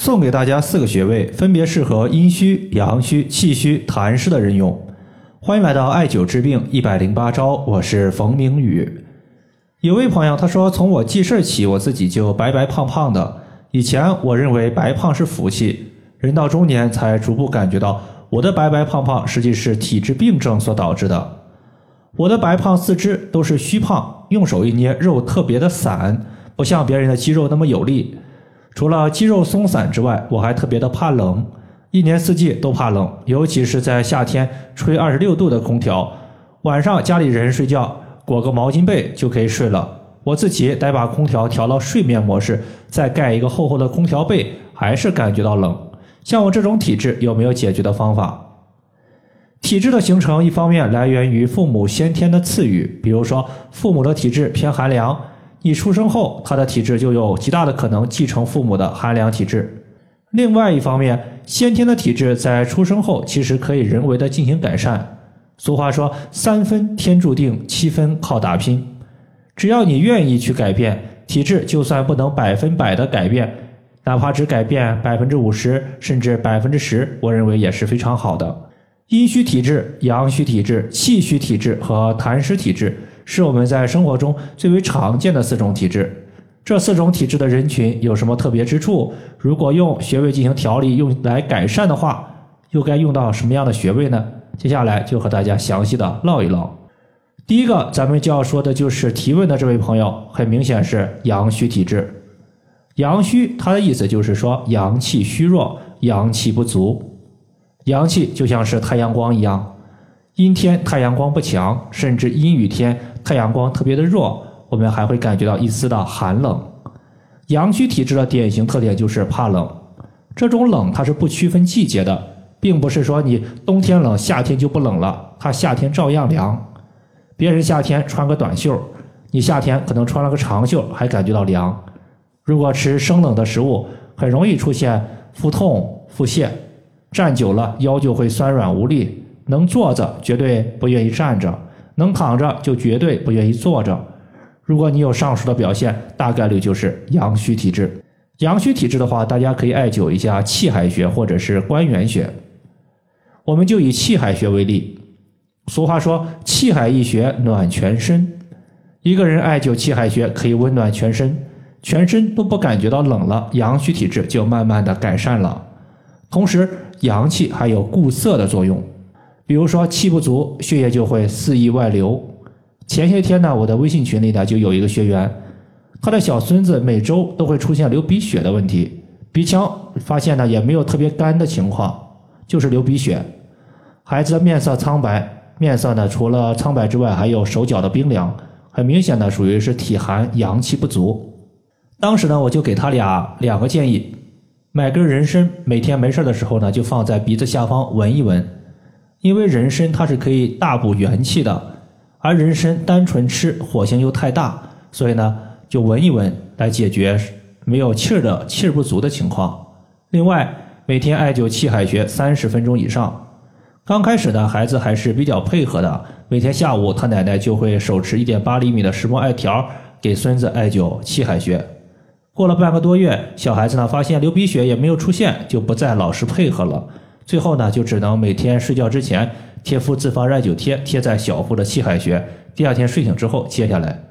送给大家四个穴位，分别适合阴虚、阳虚、气虚、痰湿的人用。欢迎来到艾灸治病一百零八招，我是冯明宇。有位朋友他说，从我记事起，我自己就白白胖胖的。以前我认为白胖是福气，人到中年才逐步感觉到，我的白白胖胖实际是体质病症所导致的。我的白胖四肢都是虚胖，用手一捏，肉特别的散，不像别人的肌肉那么有力。除了肌肉松散之外，我还特别的怕冷，一年四季都怕冷，尤其是在夏天吹二十六度的空调，晚上家里人睡觉裹个毛巾被就可以睡了。我自己得把空调调到睡眠模式，再盖一个厚厚的空调被，还是感觉到冷。像我这种体质，有没有解决的方法？体质的形成，一方面来源于父母先天的赐予，比如说父母的体质偏寒凉，你出生后他的体质就有极大的可能继承父母的寒凉体质。另外一方面，先天的体质在出生后其实可以人为的进行改善。俗话说“三分天注定，七分靠打拼”，只要你愿意去改变体质，就算不能百分百的改变，哪怕只改变百分之五十甚至百分之十，我认为也是非常好的。阴虚体质、阳虚体质、气虚体质和痰湿体质是我们在生活中最为常见的四种体质。这四种体质的人群有什么特别之处？如果用穴位进行调理，用来改善的话，又该用到什么样的穴位呢？接下来就和大家详细的唠一唠。第一个，咱们就要说的就是提问的这位朋友，很明显是阳虚体质。阳虚，它的意思就是说阳气虚弱，阳气不足。阳气就像是太阳光一样，阴天太阳光不强，甚至阴雨天太阳光特别的弱，我们还会感觉到一丝的寒冷。阳虚体质的典型特点就是怕冷，这种冷它是不区分季节的，并不是说你冬天冷，夏天就不冷了，它夏天照样凉。别人夏天穿个短袖，你夏天可能穿了个长袖还感觉到凉。如果吃生冷的食物，很容易出现腹痛、腹泻。站久了腰就会酸软无力，能坐着绝对不愿意站着，能躺着就绝对不愿意坐着。如果你有上述的表现，大概率就是阳虚体质。阳虚体质的话，大家可以艾灸一下气海穴或者是关元穴。我们就以气海穴为例，俗话说气海一穴暖全身，一个人艾灸气海穴可以温暖全身，全身都不感觉到冷了，阳虚体质就慢慢的改善了。同时，阳气还有固涩的作用，比如说气不足，血液就会肆意外流。前些天呢，我的微信群里呢就有一个学员，他的小孙子每周都会出现流鼻血的问题，鼻腔发现呢也没有特别干的情况，就是流鼻血。孩子的面色苍白，面色呢除了苍白之外，还有手脚的冰凉，很明显的属于是体寒阳气不足。当时呢，我就给他俩两个建议。买根人参，每天没事的时候呢，就放在鼻子下方闻一闻，因为人参它是可以大补元气的，而人参单纯吃火性又太大，所以呢，就闻一闻来解决没有气儿的气儿不足的情况。另外，每天艾灸气海穴三十分钟以上。刚开始呢，孩子还是比较配合的，每天下午他奶奶就会手持一点八厘米的石墨艾条给孙子艾灸气海穴。过了半个多月，小孩子呢发现流鼻血也没有出现，就不再老实配合了。最后呢，就只能每天睡觉之前贴敷自发艾灸贴，贴在小腹的气海穴。第二天睡醒之后揭下来，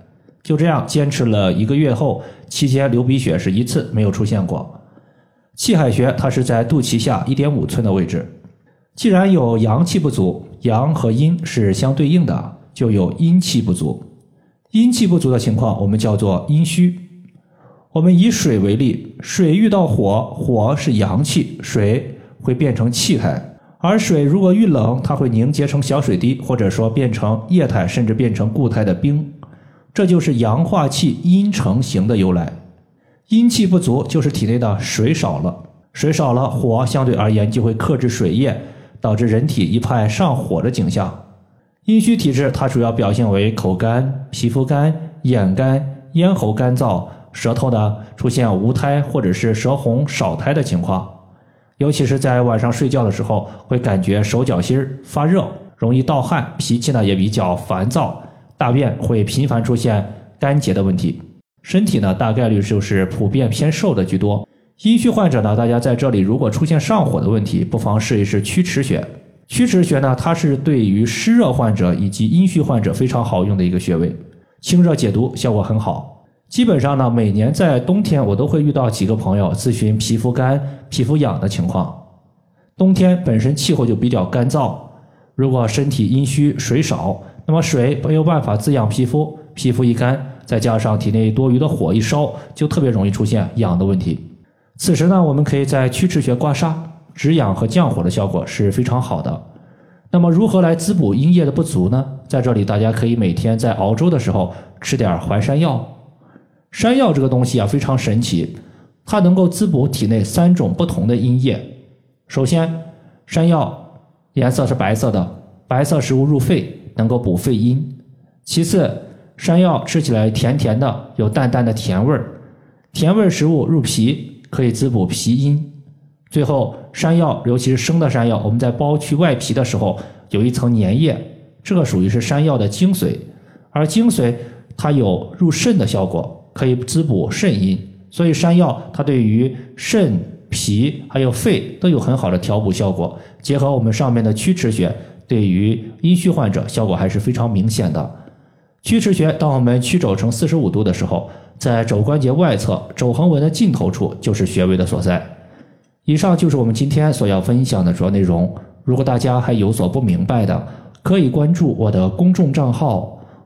就这样坚持了一个月后，期间流鼻血是一次没有出现过。气海穴它是在肚脐下一点五寸的位置。既然有阳气不足，阳和阴是相对应的，就有阴气不足。阴气不足的情况，我们叫做阴虚。我们以水为例，水遇到火，火是阳气，水会变成气态；而水如果遇冷，它会凝结成小水滴，或者说变成液态，甚至变成固态的冰。这就是阳化气阴成形的由来。阴气不足，就是体内的水少了，水少了，火相对而言就会克制水液，导致人体一派上火的景象。阴虚体质，它主要表现为口干、皮肤干、眼干、咽喉干燥。舌头呢出现无苔或者是舌红少苔的情况，尤其是在晚上睡觉的时候，会感觉手脚心发热，容易盗汗，脾气呢也比较烦躁，大便会频繁出现干结的问题，身体呢大概率就是普遍偏瘦的居多。阴虚患者呢，大家在这里如果出现上火的问题，不妨试一试曲池穴。曲池穴呢，它是对于湿热患者以及阴虚患者非常好用的一个穴位，清热解毒效果很好。基本上呢，每年在冬天我都会遇到几个朋友咨询皮肤干、皮肤痒的情况。冬天本身气候就比较干燥，如果身体阴虚水少，那么水没有办法滋养皮肤，皮肤一干，再加上体内多余的火一烧，就特别容易出现痒的问题。此时呢，我们可以在曲池穴刮痧，止痒和降火的效果是非常好的。那么如何来滋补阴液的不足呢？在这里大家可以每天在熬粥的时候吃点淮山药。山药这个东西啊非常神奇，它能够滋补体内三种不同的阴液。首先，山药颜色是白色的，白色食物入肺，能够补肺阴。其次，山药吃起来甜甜的，有淡淡的甜味儿，甜味食物入脾，可以滋补脾阴。最后，山药尤其是生的山药，我们在剥去外皮的时候有一层粘液，这个属于是山药的精髓，而精髓它有入肾的效果。可以滋补肾阴，所以山药它对于肾、脾还有肺都有很好的调补效果。结合我们上面的曲池穴，对于阴虚患者效果还是非常明显的。曲池穴，当我们曲肘成四十五度的时候，在肘关节外侧肘横纹的尽头处就是穴位的所在。以上就是我们今天所要分享的主要内容。如果大家还有所不明白的，可以关注我的公众账号。